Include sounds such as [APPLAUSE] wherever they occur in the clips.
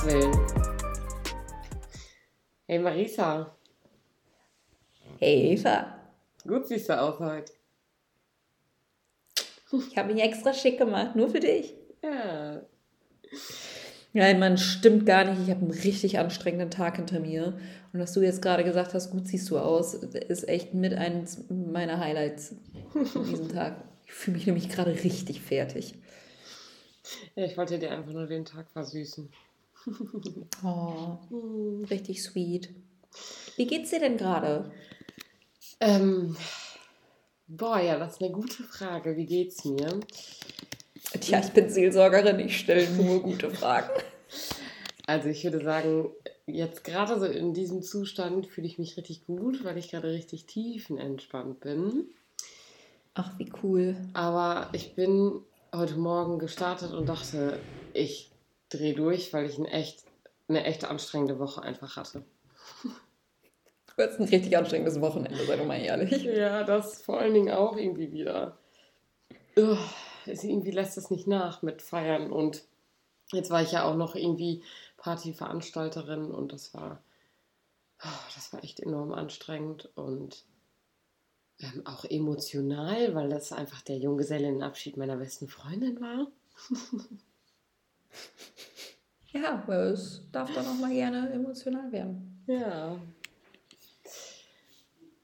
Gottes Willen. Hey Marisa. Hey Eva. Gut siehst du aus heute. Ich habe mich extra schick gemacht, nur für dich. Ja. Nein, man stimmt gar nicht. Ich habe einen richtig anstrengenden Tag hinter mir. Und was du jetzt gerade gesagt hast, gut siehst du aus, ist echt mit eines meiner Highlights von diesem [LAUGHS] Tag. Ich fühle mich nämlich gerade richtig fertig. Ja, ich wollte dir einfach nur den Tag versüßen. [LAUGHS] Oh, richtig sweet. Wie geht's dir denn gerade? Ähm, boah, ja, das ist eine gute Frage. Wie geht's mir? Tja, ich bin Seelsorgerin, ich stelle nur gute Fragen. Also ich würde sagen, jetzt gerade so in diesem Zustand fühle ich mich richtig gut, weil ich gerade richtig tiefenentspannt bin. Ach, wie cool. Aber ich bin heute Morgen gestartet und dachte, ich drehe durch, weil ich ein echt, eine echt anstrengende Woche einfach hatte. Du hattest ein richtig anstrengendes Wochenende, sei doch mal ehrlich. Ja, das vor allen Dingen auch irgendwie wieder. Ugh, irgendwie lässt es nicht nach mit Feiern und jetzt war ich ja auch noch irgendwie Partyveranstalterin und das war, oh, das war echt enorm anstrengend und ähm, auch emotional, weil das einfach der Junggesellenabschied meiner besten Freundin war. [LAUGHS] ja, weil es darf dann auch mal gerne emotional werden. Ja.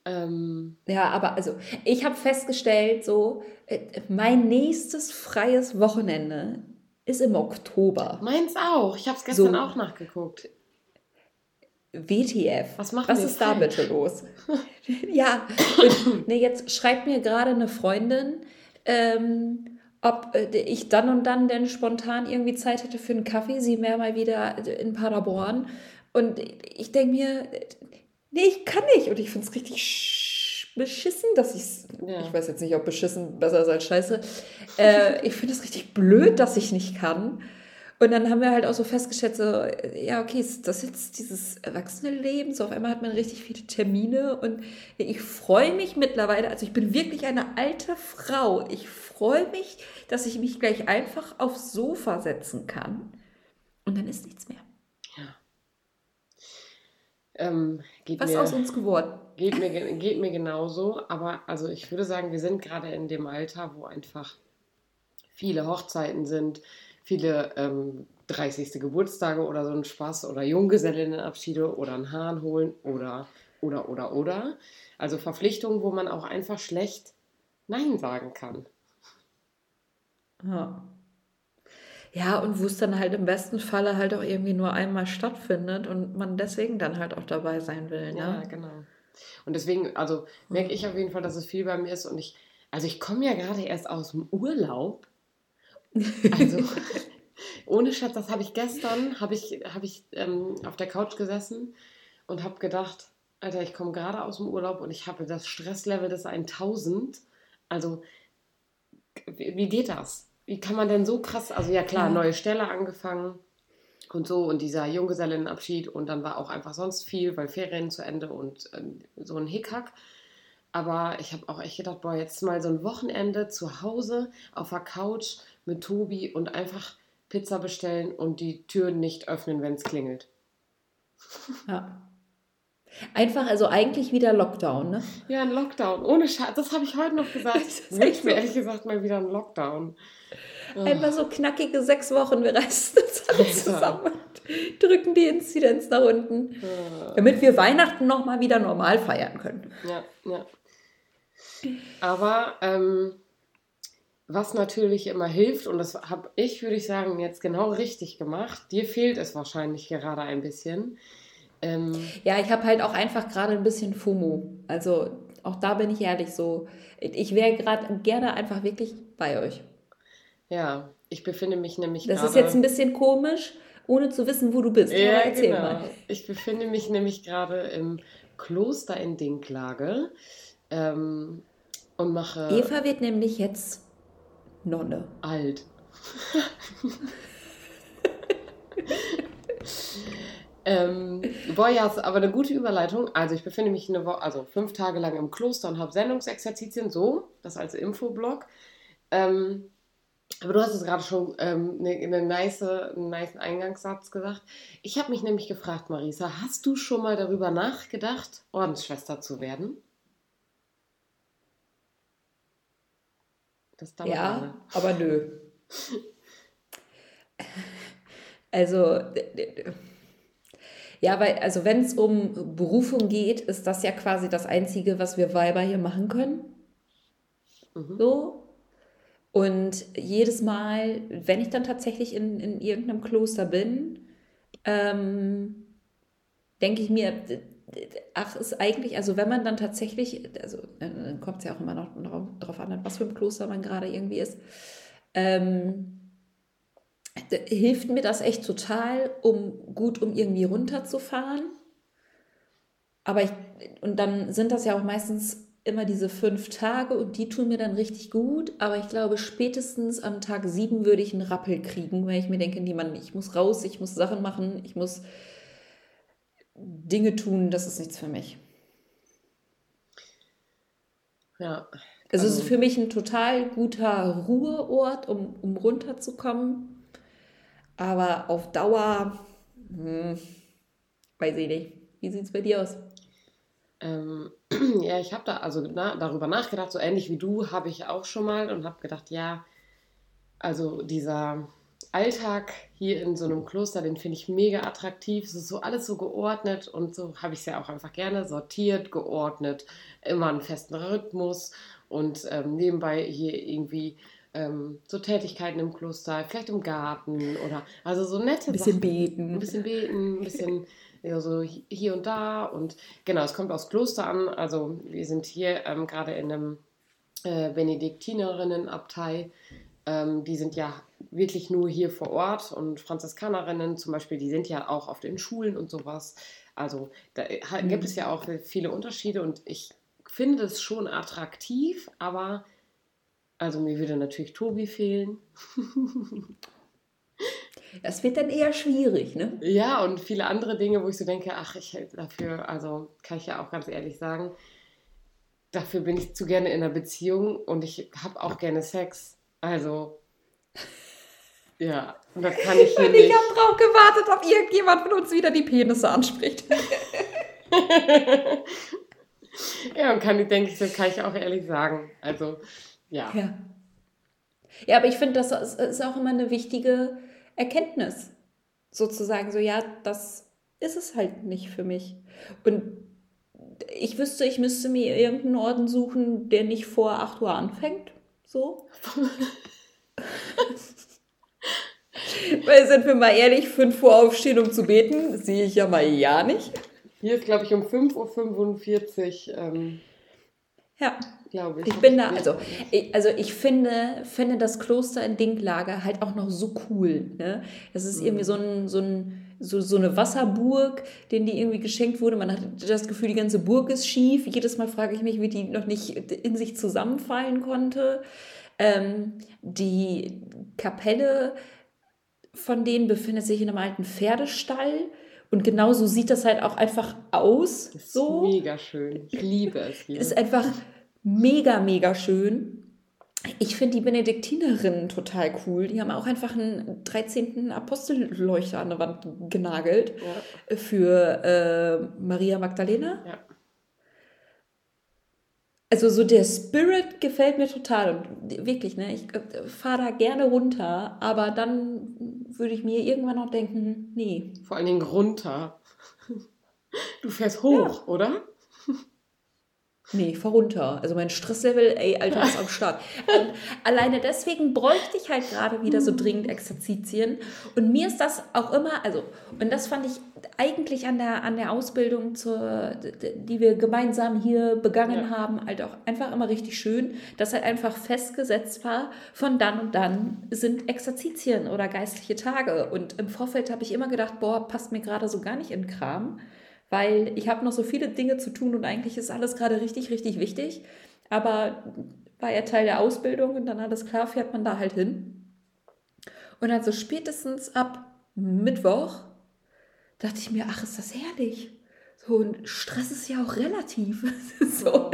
Ähm, ja, aber also ich habe festgestellt, so äh, mein nächstes freies Wochenende ist im Oktober. Meins auch. Ich habe es gestern so, auch nachgeguckt. WTF. Was machen Was ist falsch? da bitte los? [LAUGHS] ja, und, nee, jetzt schreibt mir gerade eine Freundin, ähm, ob äh, ich dann und dann denn spontan irgendwie Zeit hätte für einen Kaffee. Sie wäre mal wieder in Paderborn. Und ich denke mir, nee, ich kann nicht. Und ich finde es richtig beschissen, dass ich es, ja. ich weiß jetzt nicht, ob beschissen besser ist als scheiße. Äh, ich finde es richtig blöd, dass ich nicht kann. Und dann haben wir halt auch so festgestellt, so, ja, okay, ist das jetzt dieses Erwachsene-Leben? So auf einmal hat man richtig viele Termine und ich freue mich mittlerweile, also ich bin wirklich eine alte Frau. Ich freue mich, dass ich mich gleich einfach aufs Sofa setzen kann und dann ist nichts mehr. Ähm, Was mir, aus uns geworden? Geht mir, geht mir genauso, aber also ich würde sagen, wir sind gerade in dem Alter, wo einfach viele Hochzeiten sind, viele ähm, 30. Geburtstage oder so ein Spaß oder Junggesellinnenabschiede oder ein Hahn holen oder, oder, oder, oder. Also Verpflichtungen, wo man auch einfach schlecht Nein sagen kann. Ja. Ja, und wo es dann halt im besten Falle halt auch irgendwie nur einmal stattfindet und man deswegen dann halt auch dabei sein will. Ne? Ja, genau. Und deswegen, also merke ich auf jeden Fall, dass es viel bei mir ist und ich, also ich komme ja gerade erst aus dem Urlaub. Also [LAUGHS] ohne Schatz, das habe ich gestern, habe ich, hab ich ähm, auf der Couch gesessen und habe gedacht, Alter, ich komme gerade aus dem Urlaub und ich habe das Stresslevel des 1000. Also, wie geht das? Wie kann man denn so krass, also ja klar, ja. neue Stelle angefangen und so und dieser Junggesellenabschied und dann war auch einfach sonst viel, weil Ferien zu Ende und äh, so ein Hickhack. Aber ich habe auch echt gedacht, boah, jetzt mal so ein Wochenende zu Hause auf der Couch mit Tobi und einfach Pizza bestellen und die Türen nicht öffnen, wenn es klingelt. Ja. Einfach, also eigentlich wieder Lockdown, ne? Ja, ein Lockdown. Ohne Scheiß. Das habe ich heute noch gesagt. Ich wünsche mir ehrlich gesagt mal wieder ein Lockdown. Einfach so knackige sechs Wochen, wir reißen das [LAUGHS] alles zusammen und drücken die Inzidenz nach unten. Ja. Damit wir Weihnachten nochmal wieder normal feiern können. Ja, ja. Aber ähm, was natürlich immer hilft, und das habe ich, würde ich sagen, jetzt genau richtig gemacht, dir fehlt es wahrscheinlich gerade ein bisschen. Ähm, ja, ich habe halt auch einfach gerade ein bisschen FOMO. Also auch da bin ich ehrlich so. Ich wäre gerade gerne einfach wirklich bei euch. Ja, ich befinde mich nämlich Das grade, ist jetzt ein bisschen komisch, ohne zu wissen, wo du bist. Ja, erzähl genau. mal. Ich befinde mich nämlich gerade im Kloster in Dinklage ähm, und mache. Eva wird nämlich jetzt Nonne. Alt. [LAUGHS] ähm, boah, ja, aber eine gute Überleitung. Also ich befinde mich eine Woche, also fünf Tage lang im Kloster und habe Sendungsexerzitien, so, das als Infoblog. Ähm, Aber du hast es gerade schon ähm, eine, eine nice, einen nice Eingangssatz gesagt. Ich habe mich nämlich gefragt, Marisa, hast du schon mal darüber nachgedacht, Ordensschwester zu werden? Das ja, lange. aber nö. [LAUGHS] Also, ja, weil, also wenn es um Berufung geht, ist das ja quasi das Einzige, was wir Weiber hier machen können. Mhm. So. Und jedes Mal, wenn ich dann tatsächlich in, in irgendeinem Kloster bin, ähm, denke ich mir, ach, ist eigentlich, also wenn man dann tatsächlich, also dann kommt es ja auch immer noch darauf an, was für ein Kloster man gerade irgendwie ist, ähm, hilft mir das echt total, um gut, um irgendwie runterzufahren. Aber ich, und dann sind das ja auch meistens immer diese fünf Tage und die tun mir dann richtig gut. Aber ich glaube, spätestens am Tag sieben würde ich einen Rappel kriegen, weil ich mir denke, niemand, ich muss raus, ich muss Sachen machen, ich muss Dinge tun, das ist nichts für mich. Ja. Also, es ist also für mich ein total guter Ruheort, um, um runterzukommen. Aber auf Dauer, hm, weiß ich nicht. Wie sieht es bei dir aus? Ähm, [CLEARS THROAT] ja, ich habe da also na, darüber nachgedacht, so ähnlich wie du habe ich auch schon mal und habe gedacht, ja, also dieser Alltag hier in so einem Kloster, den finde ich mega attraktiv. Es ist so alles so geordnet und so habe ich es ja auch einfach gerne sortiert, geordnet, immer einen festen Rhythmus und ähm, nebenbei hier irgendwie ähm, so Tätigkeiten im Kloster, vielleicht im Garten oder also so nette Ein bisschen Sachen. beten. Ein bisschen beten, ein bisschen [LAUGHS] ja, so hier und da und genau, es kommt aus Kloster an. Also wir sind hier ähm, gerade in einem äh, Benediktinerinnenabtei. Ähm, die sind ja wirklich nur hier vor Ort und Franziskanerinnen zum Beispiel, die sind ja auch auf den Schulen und sowas. Also da mhm. gibt es ja auch viele Unterschiede und ich finde es schon attraktiv, aber also mir würde natürlich Tobi fehlen. [LAUGHS] Das wird dann eher schwierig, ne? Ja, und viele andere Dinge, wo ich so denke, ach, ich dafür, also kann ich ja auch ganz ehrlich sagen, dafür bin ich zu gerne in einer Beziehung und ich habe auch gerne Sex. Also ja, und das kann ich [LAUGHS] hier Und ich habe drauf gewartet, ob irgendjemand von uns wieder die Penisse anspricht. [LAUGHS] ja, und kann, denke ich, das kann ich auch ehrlich sagen. Also, ja. Ja, ja aber ich finde, das ist auch immer eine wichtige Erkenntnis. Sozusagen so, ja, das ist es halt nicht für mich. Und ich wüsste, ich müsste mir irgendeinen Orden suchen, der nicht vor 8 Uhr anfängt. So. [LAUGHS] Weil, sind wir mal ehrlich, 5 Uhr aufstehen, um zu beten, sehe ich ja mal ja nicht. Hier ist, glaube ich, um 5.45 Uhr. Ähm, ja. Glaube ich. Ich bin da, also ich, also ich finde, finde das Kloster in Dinklage halt auch noch so cool. Ne? Das ist mhm. irgendwie so, ein, so, ein, so, so eine Wasserburg, denen die irgendwie geschenkt wurde. Man hat das Gefühl, die ganze Burg ist schief. Jedes Mal frage ich mich, wie die noch nicht in sich zusammenfallen konnte. Ähm, die Kapelle von denen befindet sich in einem alten Pferdestall. Und genauso sieht das halt auch einfach aus. Das ist so. mega schön. Ich liebe es hier. Ist einfach mega, mega schön. Ich finde die Benediktinerinnen total cool. Die haben auch einfach einen 13. Apostelleuchter an der Wand genagelt ja. für äh, Maria Magdalena. Ja also so der Spirit gefällt mir total und wirklich, ne, ich äh, fahre da gerne runter, aber dann würde ich mir irgendwann noch denken, nee. Vor allen Dingen runter. Du fährst hoch, ja. oder? Nee, fahr runter. Also mein Stresslevel, ey, Alter, ist am Start. Und [LAUGHS] alleine deswegen bräuchte ich halt gerade wieder so dringend Exerzitien. Und mir ist das auch immer, also, und das fand ich eigentlich an der, an der Ausbildung, zur, die wir gemeinsam hier begangen ja. haben, halt auch einfach immer richtig schön, dass halt einfach festgesetzt war, von dann und dann sind Exerzitien oder geistliche Tage. Und im Vorfeld habe ich immer gedacht, boah, passt mir gerade so gar nicht in Kram weil ich habe noch so viele Dinge zu tun und eigentlich ist alles gerade richtig, richtig wichtig. Aber war ja Teil der Ausbildung und dann alles klar, fährt man da halt hin. Und dann so spätestens ab Mittwoch dachte ich mir, ach, ist das herrlich. So, ein Stress ist ja auch relativ. [LAUGHS] so.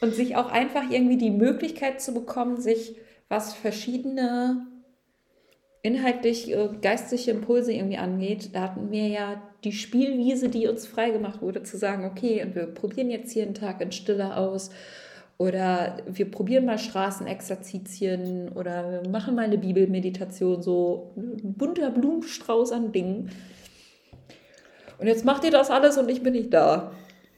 Und sich auch einfach irgendwie die Möglichkeit zu bekommen, sich was verschiedene inhaltlich äh, geistliche Impulse irgendwie angeht, da hatten wir ja die Spielwiese, die uns freigemacht wurde, zu sagen, okay, und wir probieren jetzt hier einen Tag in Stille aus oder wir probieren mal Straßenexerzitien oder wir machen mal eine Bibelmeditation, so ein bunter Blumenstrauß an Dingen. Und jetzt macht ihr das alles und ich bin nicht da.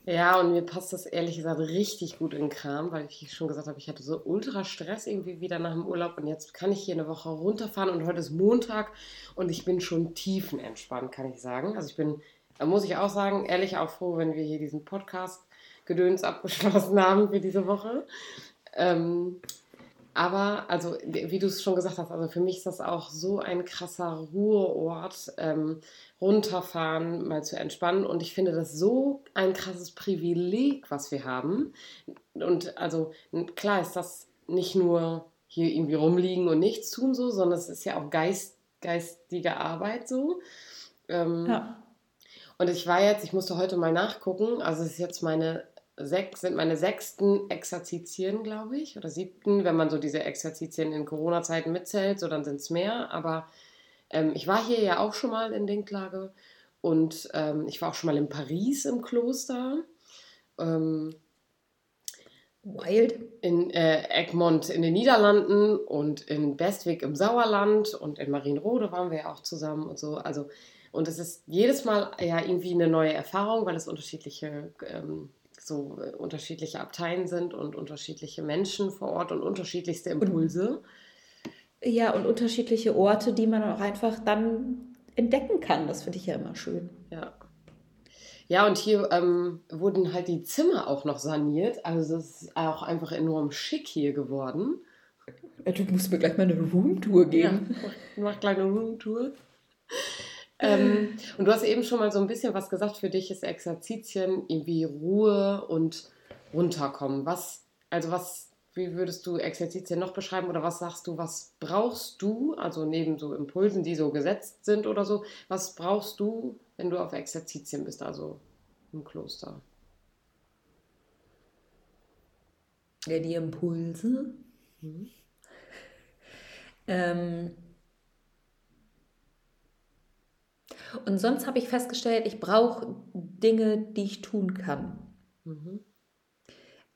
Ja, und mir passt das ehrlich gesagt richtig gut in den Kram, weil ich schon gesagt habe, ich hatte so ultra Stress irgendwie wieder nach dem Urlaub und jetzt kann ich hier eine Woche runterfahren und heute ist Montag und ich bin schon tiefenentspannt, kann ich sagen. Also ich bin, da muss ich auch sagen, ehrlich auch froh, wenn wir hier diesen Podcast Gedöns [LAUGHS] abgeschlossen haben für diese Woche. Ähm, aber, also, wie du es schon gesagt hast, also für mich ist das auch so ein krasser Ruheort. Ähm, runterfahren, mal zu entspannen. Und ich finde das so ein krasses Privileg, was wir haben. Und also klar ist das nicht nur hier irgendwie rumliegen und nichts tun so, sondern es ist ja auch Geist, geistige Arbeit so. Ähm, ja. Und ich war jetzt, ich musste heute mal nachgucken, also es ist jetzt meine sechs, sind meine sechsten Exerzitien, glaube ich, oder siebten, wenn man so diese Exerzitien in Corona-Zeiten mitzählt, so dann sind es mehr, aber ähm, ich war hier ja auch schon mal in Dinklage und ähm, ich war auch schon mal in Paris im Kloster. Ähm, Wild. In äh, Egmont in den Niederlanden und in Bestwig im Sauerland und in Marienrode waren wir ja auch zusammen und so. Also, und es ist jedes Mal ja irgendwie eine neue Erfahrung, weil es unterschiedliche, ähm, so äh, unterschiedliche Abteien sind und unterschiedliche Menschen vor Ort und unterschiedlichste Impulse. Ja, und unterschiedliche Orte, die man auch einfach dann entdecken kann. Das finde ich ja immer schön. Ja. Ja, und hier ähm, wurden halt die Zimmer auch noch saniert. Also es ist auch einfach enorm schick hier geworden. Du musst mir gleich mal eine Roomtour geben. Ja, mach gleich eine Roomtour. Ähm, [LAUGHS] und du hast eben schon mal so ein bisschen was gesagt, für dich ist Exerzitien irgendwie Ruhe und runterkommen. Was, also was wie würdest du Exerzitien noch beschreiben oder was sagst du, was brauchst du, also neben so Impulsen, die so gesetzt sind oder so, was brauchst du, wenn du auf Exerzitien bist, also im Kloster? Ja, die Impulse. Mhm. ähm, und sonst habe ich festgestellt, ich brauche Dinge, die ich tun kann. Mhm.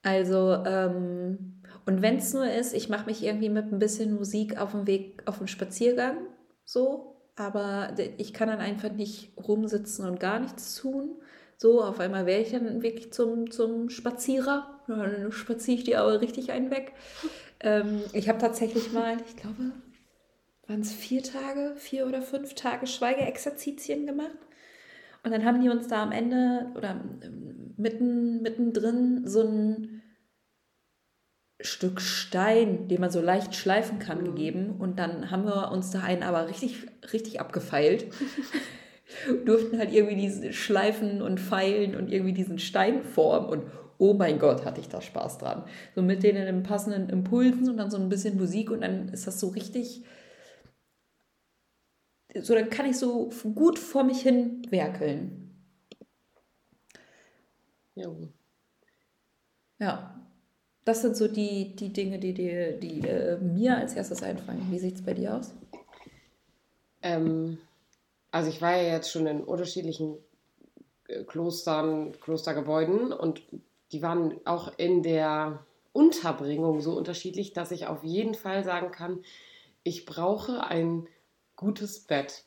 Also, ähm, und wenn es nur ist, ich mache mich irgendwie mit ein bisschen Musik auf dem Weg, auf dem Spaziergang, so, aber ich kann dann einfach nicht rumsitzen und gar nichts tun. So, auf einmal wäre ich dann wirklich zum, zum Spazierer. Dann spaziere ich die aber richtig einen weg. [LAUGHS] Ähm, ich habe tatsächlich mal, ich glaube, waren es vier Tage, vier oder fünf Tage Schweigeexerzitien gemacht. Und dann haben die uns da am Ende oder mitten, mittendrin so ein Stück Stein, den man so leicht schleifen kann, mhm. gegeben. Und dann haben wir uns da einen aber richtig, richtig abgefeilt. [LAUGHS] Durften halt irgendwie diese Schleifen und Pfeilen und irgendwie diesen Stein formen. Und oh mein Gott, hatte ich da Spaß dran. So mit den passenden Impulsen und dann so ein bisschen Musik und dann ist das so richtig. So, dann kann ich so gut vor mich hin werkeln. Ja. Ja, das sind so die, die Dinge, die, die, die äh, mir als erstes einfallen. Wie sieht es bei dir aus? Ähm, also ich war ja jetzt schon in unterschiedlichen äh, Klostern, Klostergebäuden und die waren auch in der Unterbringung so unterschiedlich, dass ich auf jeden Fall sagen kann, ich brauche ein gutes Bett.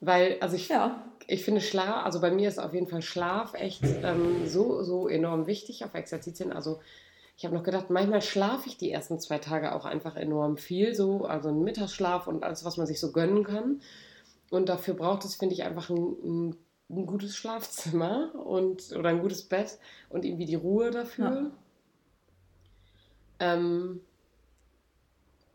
Weil, also ich, ja ich finde Schlaf, also bei mir ist auf jeden Fall Schlaf echt ähm, so, so enorm wichtig auf Exerzitien. Also ich habe noch gedacht, manchmal schlafe ich die ersten zwei Tage auch einfach enorm viel, so, also einen Mittagsschlaf und alles, was man sich so gönnen kann. Und dafür braucht es, finde ich, einfach ein, ein, gutes Schlafzimmer und, oder ein gutes Bett und irgendwie die Ruhe dafür. Ja. Ähm,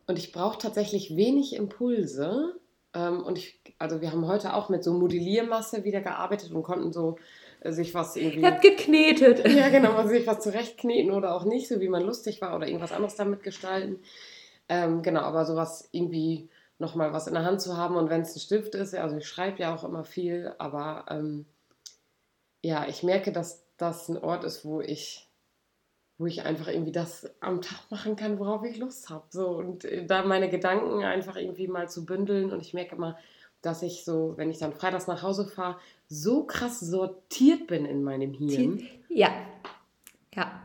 und ich brauche tatsächlich wenig Impulse. Ähm, und ich, also wir haben heute auch mit so Modelliermasse wieder gearbeitet und konnten so äh, sich was irgendwie. Hat geknetet. [LAUGHS] Ja, genau, also sich was zurechtkneten oder auch nicht, so wie man lustig war oder irgendwas anderes damit gestalten. Ähm, genau, aber sowas irgendwie nochmal was in der Hand zu haben und wenn es ein Stift ist, also ich schreibe ja auch immer viel, aber ähm, ja, ich merke, dass das ein Ort ist, wo ich wo ich einfach irgendwie das am Tag machen kann, worauf ich Lust habe. So, und äh, da meine Gedanken einfach irgendwie mal zu bündeln. Und ich merke immer, dass ich so, wenn ich dann freitags nach Hause fahre, so krass sortiert bin in meinem Hirn. Ja, ja.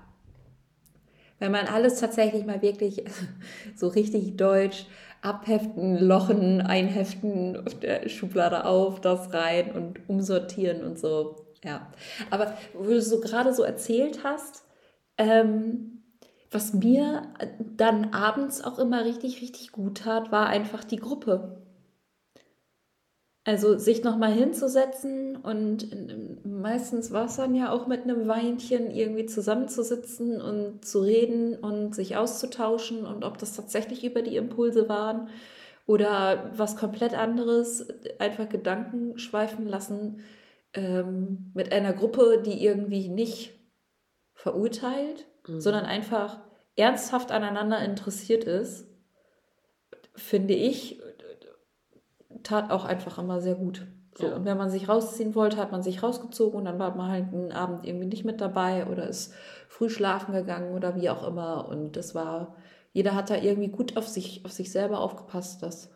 Wenn man alles tatsächlich mal wirklich [LAUGHS] so richtig deutsch abheften, lochen, einheften, auf der Schublade auf, das rein und umsortieren und so. Ja. Aber wo du so gerade so erzählt hast, ähm, was mir dann abends auch immer richtig, richtig gut tat, war einfach die Gruppe. Also sich nochmal hinzusetzen und meistens war es dann ja auch mit einem Weinchen irgendwie zusammenzusitzen und zu reden und sich auszutauschen und ob das tatsächlich über die Impulse waren oder was komplett anderes, einfach Gedanken schweifen lassen ähm, mit einer Gruppe, die irgendwie nicht verurteilt, mhm. sondern einfach ernsthaft aneinander interessiert ist, finde ich, tat auch einfach immer sehr gut. So, ja. Und wenn man sich rausziehen wollte, hat man sich rausgezogen und dann war man halt einen Abend irgendwie nicht mit dabei oder ist früh schlafen gegangen oder wie auch immer. Und das war, jeder hat da irgendwie gut auf sich, auf sich selber aufgepasst. Das.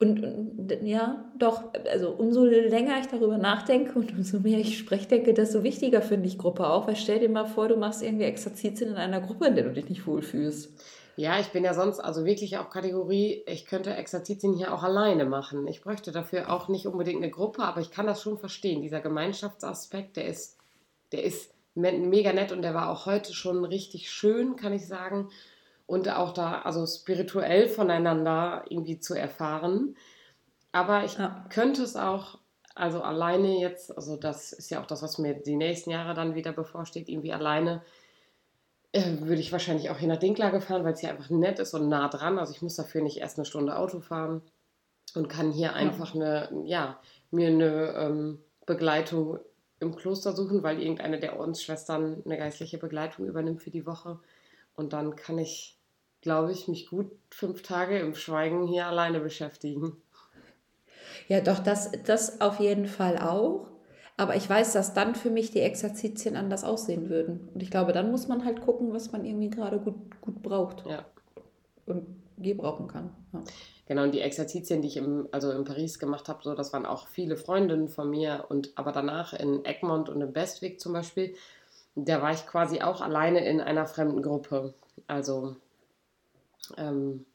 Und, und ja, doch, also umso länger ich darüber nachdenke und umso mehr ich spreche, denke, desto wichtiger finde ich Gruppe auch. Weil stell dir mal vor, du machst irgendwie Exerzitien in einer Gruppe, in der du dich nicht wohlfühlst. Ja, ich bin ja sonst also wirklich auch Kategorie, ich könnte Exerzitien hier auch alleine machen. Ich bräuchte dafür auch nicht unbedingt eine Gruppe, aber ich kann das schon verstehen. Dieser Gemeinschaftsaspekt, der ist, der ist mega nett und der war auch heute schon richtig schön, kann ich sagen. Und auch da, also spirituell voneinander irgendwie zu erfahren. Aber ich ja. könnte es auch, also alleine jetzt, also das ist ja auch das, was mir die nächsten Jahre dann wieder bevorsteht, irgendwie alleine äh, würde ich wahrscheinlich auch hier nach Dinklage fahren, weil es hier einfach nett ist und nah dran. Also ich muss dafür nicht erst eine Stunde Auto fahren und kann hier ja. einfach eine, ja, mir eine ähm, Begleitung im Kloster suchen, weil irgendeine der Ordensschwestern eine geistliche Begleitung übernimmt für die Woche. Und dann kann ich, glaube ich, mich gut fünf Tage im Schweigen hier alleine beschäftigen. Ja, doch, das, das auf jeden Fall auch. Aber ich weiß, dass dann für mich die Exerzitien anders aussehen würden. Und ich glaube, dann muss man halt gucken, was man irgendwie gerade gut, gut braucht. Ja. Und gebrauchen kann. Ja. Genau, und die Exerzitien, die ich im, also in Paris gemacht habe, so, das waren auch viele Freundinnen von mir. Und aber danach in Egmont und in Bestwig zum Beispiel, da war ich quasi auch alleine in einer fremden Gruppe. Also, ähm,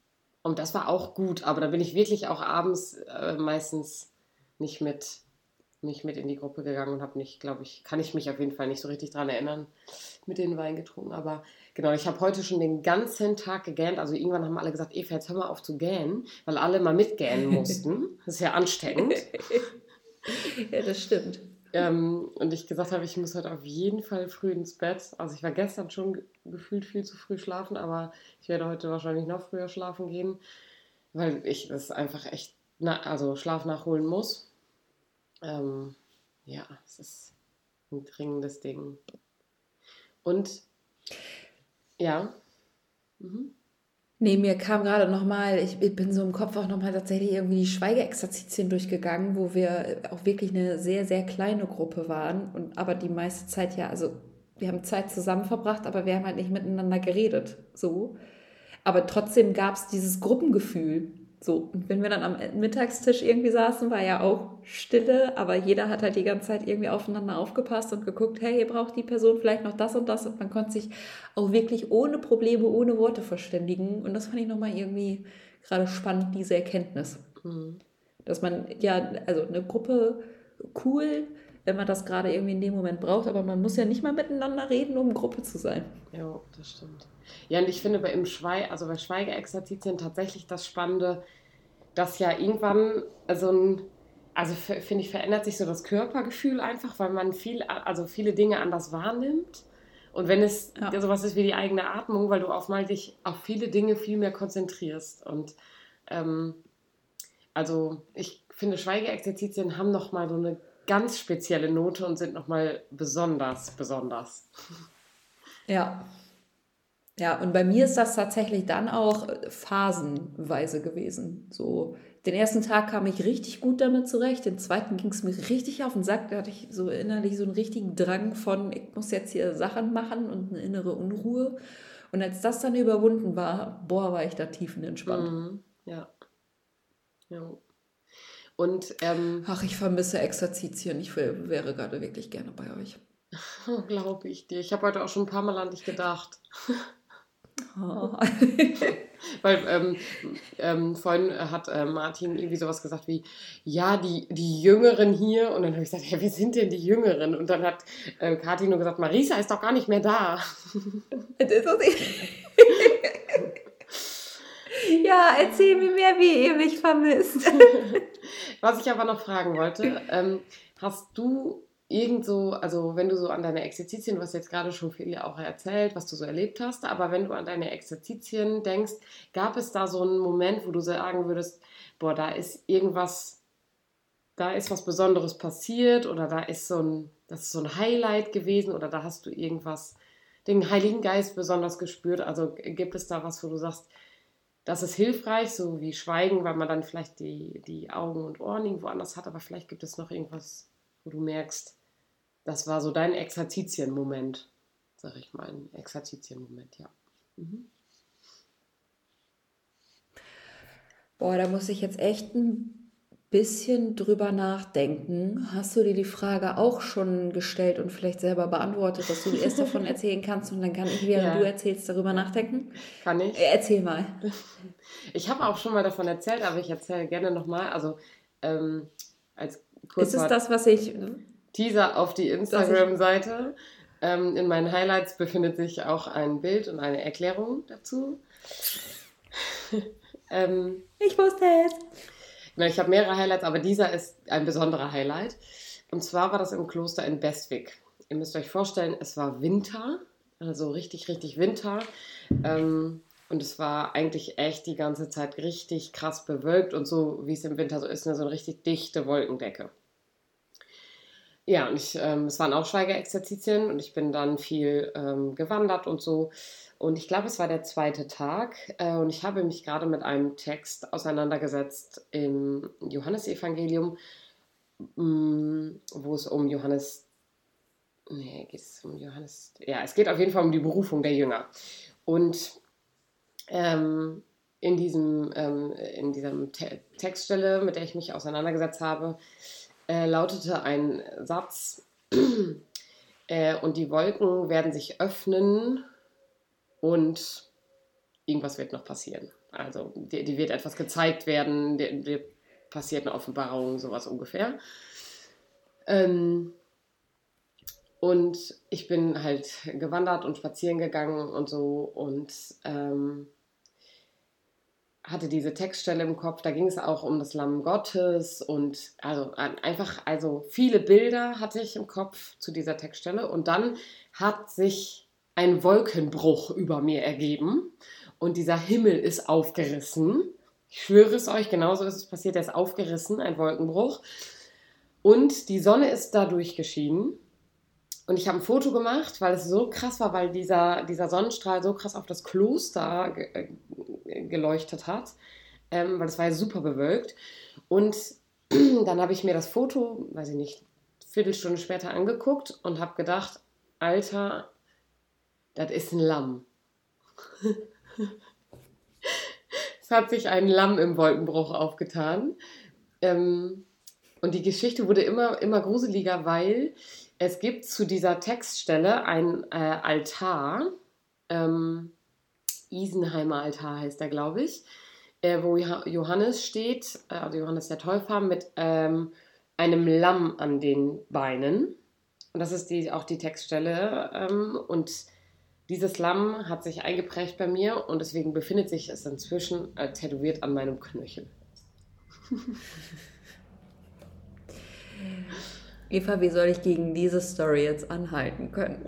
und das war auch gut, aber da bin ich wirklich auch abends äh, meistens nicht mit nicht mit in die Gruppe gegangen und habe nicht, glaube ich, kann ich mich auf jeden Fall nicht so richtig dran erinnern, mit den Wein getrunken. Aber genau, ich habe heute schon den ganzen Tag gegähnt. Also irgendwann haben alle gesagt, Eva, jetzt hör mal auf zu gähnen, weil alle mal mitgähnen [LAUGHS] mussten. Das ist ja ansteckend. ja, das stimmt. Ähm, und ich gesagt habe, ich muss heute auf jeden Fall früh ins Bett. Also ich war gestern schon gefühlt viel zu früh schlafen, aber ich werde heute wahrscheinlich noch früher schlafen gehen, weil ich das einfach echt, na, also Schlaf nachholen muss. Ähm, ja, es ist ein dringendes Ding. Und ja. Mhm. Nee, mir kam gerade nochmal, ich bin so im Kopf auch nochmal tatsächlich irgendwie die Schweigeexerzitien durchgegangen, wo wir auch wirklich eine sehr, sehr kleine Gruppe waren und aber die meiste Zeit ja, also wir haben Zeit zusammen verbracht, aber wir haben halt nicht miteinander geredet, so. Aber trotzdem gab es dieses Gruppengefühl, so, und wenn wir dann am Mittagstisch irgendwie saßen, war ja auch Stille, aber jeder hat halt die ganze Zeit irgendwie aufeinander aufgepasst und geguckt, hey, hier braucht die Person vielleicht noch das und das und man konnte sich auch wirklich ohne Probleme, ohne Worte verständigen und das fand ich nochmal irgendwie gerade spannend, diese Erkenntnis. Mhm. Dass man, ja, also eine Gruppe cool, wenn man das gerade irgendwie in dem Moment braucht, aber man muss ja nicht mal miteinander reden, um Gruppe zu sein. Ja, das stimmt. Ja, und ich finde bei im Schweig, also bei Schweigeexerzitien tatsächlich das Spannende, dass ja irgendwann so ein, also finde ich, verändert sich so das Körpergefühl einfach, weil man viel, also viele Dinge anders wahrnimmt. Und wenn es ja. sowas ist wie die eigene Atmung, weil du auf mal dich auf viele Dinge viel mehr konzentrierst. Und ähm, also ich finde, Schweigeexerzitien haben nochmal so eine ganz spezielle Note und sind nochmal besonders, besonders. Ja, Ja, und bei mir ist das tatsächlich dann auch äh, phasenweise gewesen. So, den ersten Tag kam ich richtig gut damit zurecht, den zweiten ging es mir richtig auf den Sack. Da hatte ich so innerlich so einen richtigen Drang von, ich muss jetzt hier Sachen machen und eine innere Unruhe. Und als das dann überwunden war, boah, war ich da tiefenentspannt. Mhm. Ja. Ja. Und, ähm, Ach, ich vermisse Exerzitien. Ich wäre gerade wirklich gerne bei euch. [LAUGHS] Glaube ich dir. Ich habe heute auch schon ein paar Mal an dich gedacht. Oh. [LAUGHS] [LAUGHS] Weil ähm, ähm, vorhin hat äh, Martin irgendwie sowas gesagt wie, ja, die, die Jüngeren hier. Und dann habe ich gesagt, ja, wer sind denn die Jüngeren? Und dann hat äh, Kathi nur gesagt, Marisa ist doch gar nicht mehr da. Das ist doch ja, erzähl mir mehr, wie ihr mich vermisst. Was ich aber noch fragen wollte, ähm, hast du irgend so, also wenn du so an deine Exerzitien, du hast jetzt gerade schon viel auch erzählt, was du so erlebt hast, aber wenn du an deine Exerzitien denkst, gab es da so einen Moment, wo du sagen würdest, boah, da ist irgendwas, da ist was Besonderes passiert oder da ist so ein, das ist so ein Highlight gewesen oder da hast du irgendwas, den Heiligen Geist besonders gespürt, also gibt es da was, wo du sagst, das ist hilfreich, so wie Schweigen, weil man dann vielleicht die, die Augen und Ohren irgendwo anders hat, aber vielleicht gibt es noch irgendwas, wo du merkst, das war so dein Exerzitien-Moment, sag ich mal, ein Exerzitien-Moment, ja. Mhm. Boah, da muss ich jetzt echt ein bisschen drüber nachdenken. Hast du dir die Frage auch schon gestellt und vielleicht selber beantwortet, dass du [LAUGHS] erst davon erzählen kannst und dann kann ich, während ja. du erzählst, darüber nachdenken? Kann ich? Äh, erzähl mal. [LAUGHS] Ich habe auch schon mal davon erzählt, aber ich erzähle gerne nochmal. Also ähm, als Ist es das, was ich Teaser auf die Instagram-Seite. Ähm, in meinen Highlights befindet sich auch ein Bild und eine Erklärung dazu. [LAUGHS] ähm, ich wusste es. Ich habe mehrere Highlights, aber dieser ist ein besonderer Highlight. Und zwar war das im Kloster in Bestwig. Ihr müsst euch vorstellen, es war Winter, also richtig, richtig Winter. Ähm, und es war eigentlich echt die ganze Zeit richtig krass bewölkt und so, wie es im Winter so ist, so eine richtig dichte Wolkendecke. Ja, und ich, ähm, es waren auch Schweigeexerzitien und ich bin dann viel ähm, gewandert und so. Und ich glaube, es war der zweite Tag äh, und ich habe mich gerade mit einem Text auseinandergesetzt im Johannesevangelium, mm, wo es um Johannes, nee, geht es um Johannes, ja, es geht auf jeden Fall um die Berufung der Jünger. Und ähm, in, diesem, ähm, in dieser Te Textstelle, mit der ich mich auseinandergesetzt habe, äh, lautete ein Satz, [CLEARS THROAT] äh, und die Wolken werden sich öffnen und irgendwas wird noch passieren. Also dir, die wird etwas gezeigt werden, dir, dir, passiert eine Offenbarung, sowas ungefähr. Ähm, und ich bin halt gewandert und spazieren gegangen und so und ähm, hatte diese Textstelle im Kopf, da ging es auch um das Lamm Gottes und also einfach, also viele Bilder hatte ich im Kopf zu dieser Textstelle und dann hat sich ein Wolkenbruch über mir ergeben und dieser Himmel ist aufgerissen. Ich schwöre es euch, genauso ist es passiert, er ist aufgerissen, ein Wolkenbruch und die Sonne ist dadurch geschienen und ich habe ein Foto gemacht, weil es so krass war, weil dieser, dieser Sonnenstrahl so krass auf das Kloster ge äh, geleuchtet hat, ähm, weil es war ja super bewölkt. Und [CLEARS THROAT] dann habe ich mir das Foto, weiß ich nicht, Viertelstunde später angeguckt und habe gedacht, Alter, das ist ein Lamm. es hat sich ein Lamm im Wolkenbruch aufgetan. Ähm, und die Geschichte wurde immer, immer gruseliger, weil es gibt zu dieser Textstelle ein äh, Altar, ähm, Isenheimer Altar heißt er, glaube ich, äh, wo Johannes steht, äh, also Johannes der Täufer, mit ähm, einem Lamm an den Beinen. Und das ist die, auch die Textstelle. Ähm, und dieses Lamm hat sich eingeprägt bei mir und deswegen befindet sich es inzwischen äh, tätowiert an meinem Knöchel. [LAUGHS] Eva, wie soll ich gegen diese Story jetzt anhalten können?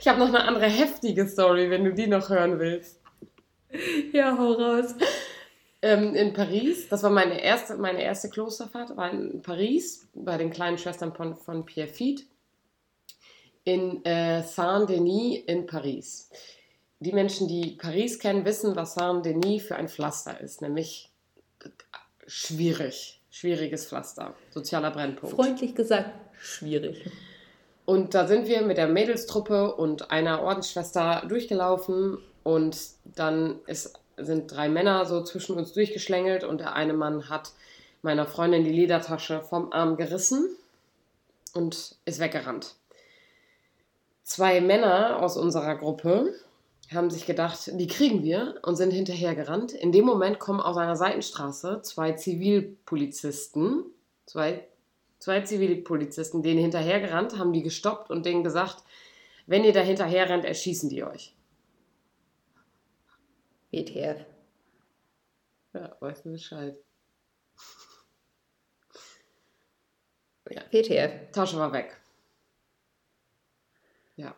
ich habe noch eine andere heftige Story, wenn du die noch hören willst. Ja, hau raus. Ähm, in Paris, das war meine erste, meine erste Klosterfahrt, war in Paris bei den kleinen Schwestern von, von Pierre Fied in äh, Saint-Denis in Paris. Die Menschen, die Paris kennen, wissen, was Saint-Denis für ein Pflaster ist, nämlich schwierig, schwieriges Pflaster, sozialer Brennpunkt. Freundlich gesagt, schwierig. Und da sind wir mit der Mädelstruppe und einer Ordensschwester durchgelaufen und dann ist, sind drei Männer so zwischen uns durchgeschlängelt und der eine Mann hat meiner Freundin die Ledertasche vom Arm gerissen und ist weggerannt. Zwei Männer aus unserer Gruppe haben sich gedacht, die kriegen wir und sind hinterhergerannt. In dem Moment kommen aus einer Seitenstraße zwei Zivilpolizisten, zwei, zwei Zivilpolizisten, denen hinterhergerannt, haben die gestoppt und denen gesagt, wenn ihr da hinterher rennt, erschießen die euch. WTF. Ja, weißt du Bescheid. Ja. WTF. Tasche war weg. Ja.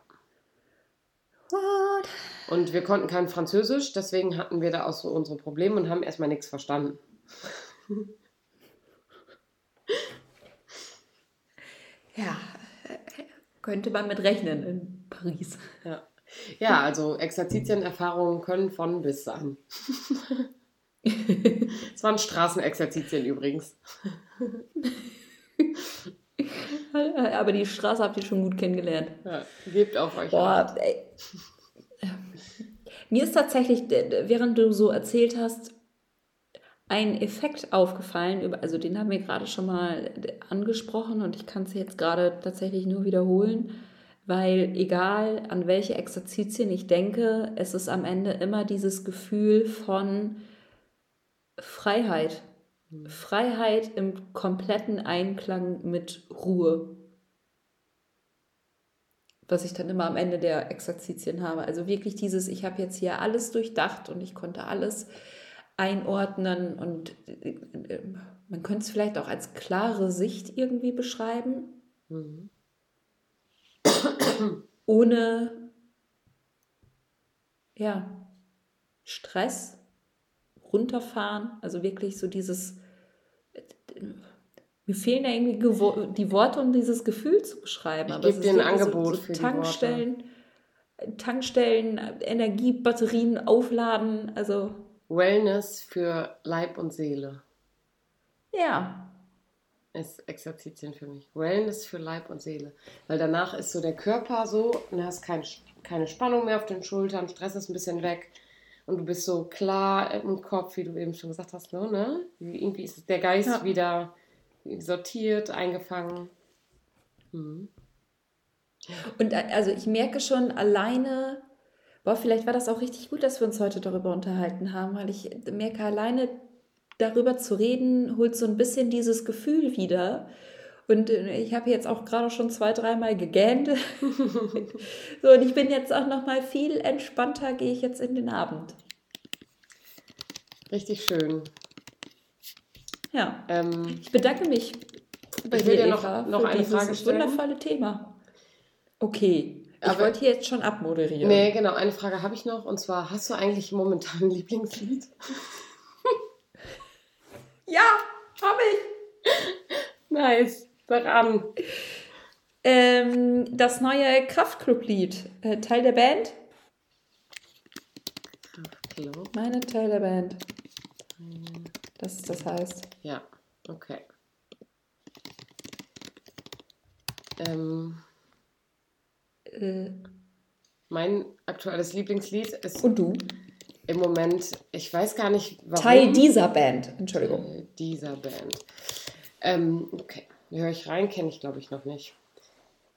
What? Und wir konnten kein Französisch, deswegen hatten wir da auch so unsere Probleme und haben erstmal nichts verstanden. [LAUGHS] Ja, könnte man mit rechnen in Paris. Ja, ja also Exerzitienerfahrungen können von bis sein. [LAUGHS] Es waren Straßenexerzitien übrigens. [LAUGHS] [LAUGHS] Aber die Straße habt ihr schon gut kennengelernt. Ja, gebt auf euch. Boah, ey. Mir ist tatsächlich, während du so erzählt hast, ein Effekt aufgefallen, also den haben wir gerade schon mal angesprochen und ich kann es jetzt gerade tatsächlich nur wiederholen, weil egal an welche Exerzitien ich denke, es ist am Ende immer dieses Gefühl von Freiheit. Freiheit im kompletten Einklang mit Ruhe. Was ich dann immer am Ende der Exerzitien habe. Also wirklich dieses, ich habe jetzt hier alles durchdacht und ich konnte alles einordnen und äh, man könnte es vielleicht auch als klare Sicht irgendwie beschreiben. Mhm. Ohne ja, Stress, runterfahren, also wirklich so dieses mir fehlen ja irgendwie die Worte, um dieses Gefühl zu beschreiben. Ich gebe dir ein Angebot so, so Tankstellen, Tankstellen, Energiebatterien aufladen, also Wellness für Leib und Seele. Ja. Ist Exerzitien für mich. Wellness für Leib und Seele. Weil danach ist so der Körper so, du hast kein, keine Spannung mehr auf den Schultern, Stress ist ein bisschen weg und du bist so klar im Kopf, wie du eben schon gesagt hast, ne? Irgendwie ist der Geist ja. wieder sortiert, eingefangen. Hm. Und äh, also ich merke schon alleine, boah, vielleicht war das auch richtig gut, dass wir uns heute darüber unterhalten haben, weil ich merke alleine darüber zu reden, holt so ein bisschen dieses Gefühl wieder. Und äh, ich habe jetzt auch gerade schon zwei, dreimal gegähnt. [LAUGHS] so, und ich bin jetzt auch noch mal viel entspannter, gehe ich jetzt in den Abend. Richtig schön. Ja. Ähm, ich bedanke mich ich will dir noch, noch eine Frage stellen. wundervolle Thema. Okay. Ich Aber, wollte hier jetzt schon abmoderieren. Nee, genau. Eine Frage habe ich noch. Und zwar, hast du eigentlich momentan ein Lieblingslied? [LAUGHS] ja, habe ich. [LAUGHS] Nice. Sag an. Ähm, das neue Kraftclub-Lied. Äh, Teil der Band? Kraftclub. Meine Teil der Band. Das ist das heißt. Ja, okay. Ähm, äh. Mein aktuelles Lieblingslied ist. Und du? Im Moment, ich weiß gar nicht, warum. Teil dieser Band, Entschuldigung. Teil dieser Band. Ähm, okay, höre ich rein, kenne ich glaube ich noch nicht.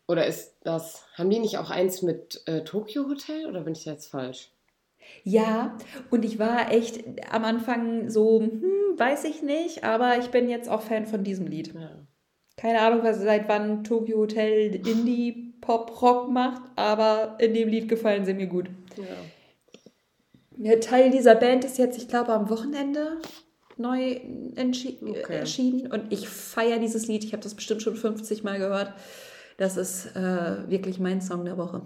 Oder ist das, haben die nicht auch eins mit äh, Tokyo Hotel oder bin ich da jetzt falsch? Ja, und ich war echt am Anfang so, hm, weiß ich nicht, aber ich bin jetzt auch Fan von diesem Lied. Ja. Keine Ahnung, was, seit wann Tokyo Hotel Indie Pop Rock macht, aber in dem Lied gefallen sie mir gut. Ja. ja Teil dieser Band ist jetzt, ich glaube, am Wochenende neu okay. erschienen und ich feiere dieses Lied. Ich habe das bestimmt schon 50 Mal gehört. Das ist äh, wirklich mein Song der Woche.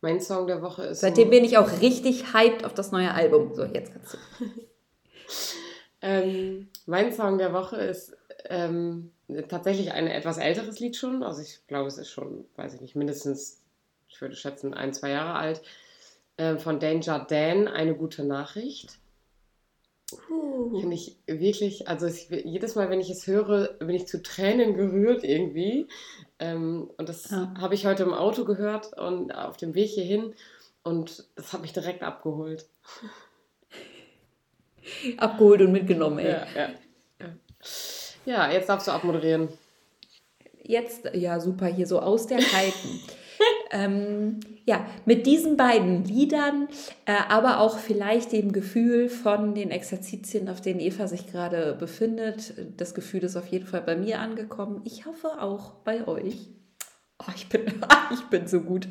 Mein Song der Woche ist. Seitdem bin ich auch richtig hyped auf das neue Album. So, jetzt kannst du. [LAUGHS] ähm, mein Song der Woche ist ähm, tatsächlich ein etwas älteres Lied schon. Also ich glaube, es ist schon, weiß ich nicht, mindestens, ich würde schätzen, ein, zwei Jahre alt. Äh, von Danger Dan, eine gute Nachricht. Uh. Finde ich wirklich, also ich, jedes Mal, wenn ich es höre, bin ich zu Tränen gerührt irgendwie. Ähm, und das ja. habe ich heute im Auto gehört und auf dem Weg hierhin und das hat mich direkt abgeholt. [LAUGHS] Abgeholt und mitgenommen, ey. Ja, ja. Ja, jetzt darfst du abmoderieren. Jetzt, ja, super, hier so aus der Kalten. Ähm, ja, mit diesen beiden Liedern, äh, aber auch vielleicht dem Gefühl von den Exerzitien, auf denen Eva sich gerade befindet. Das Gefühl ist auf jeden Fall bei mir angekommen. Ich hoffe auch bei euch. Oh, ich, bin, [LAUGHS] ich bin so gut.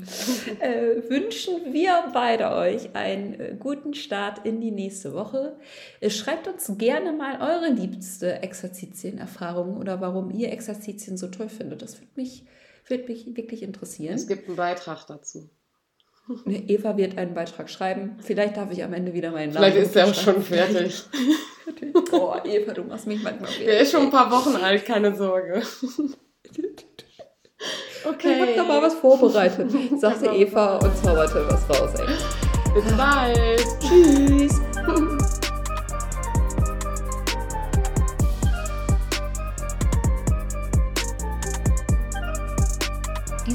Äh, wünschen wir beide euch einen äh, guten Start in die nächste Woche. Äh, schreibt uns gerne mal eure liebste Exerzitienerfahrung oder warum ihr Exerzitien so toll findet. Das würde mich, würd mich wirklich interessieren. Es gibt einen Beitrag dazu. Eva wird einen Beitrag schreiben. Vielleicht darf ich am Ende wieder meinen Namen. Vielleicht ist er auch schon fertig. [LAUGHS] Boah, Eva, du machst mich manchmal fertig. Der ist schon ein paar Wochen alt, keine Sorge. [LAUGHS] Okay. Ich hab da mal was vorbereitet, sagte [LAUGHS] Eva und zauberte was raus, ey. Bis bald. Tschüss.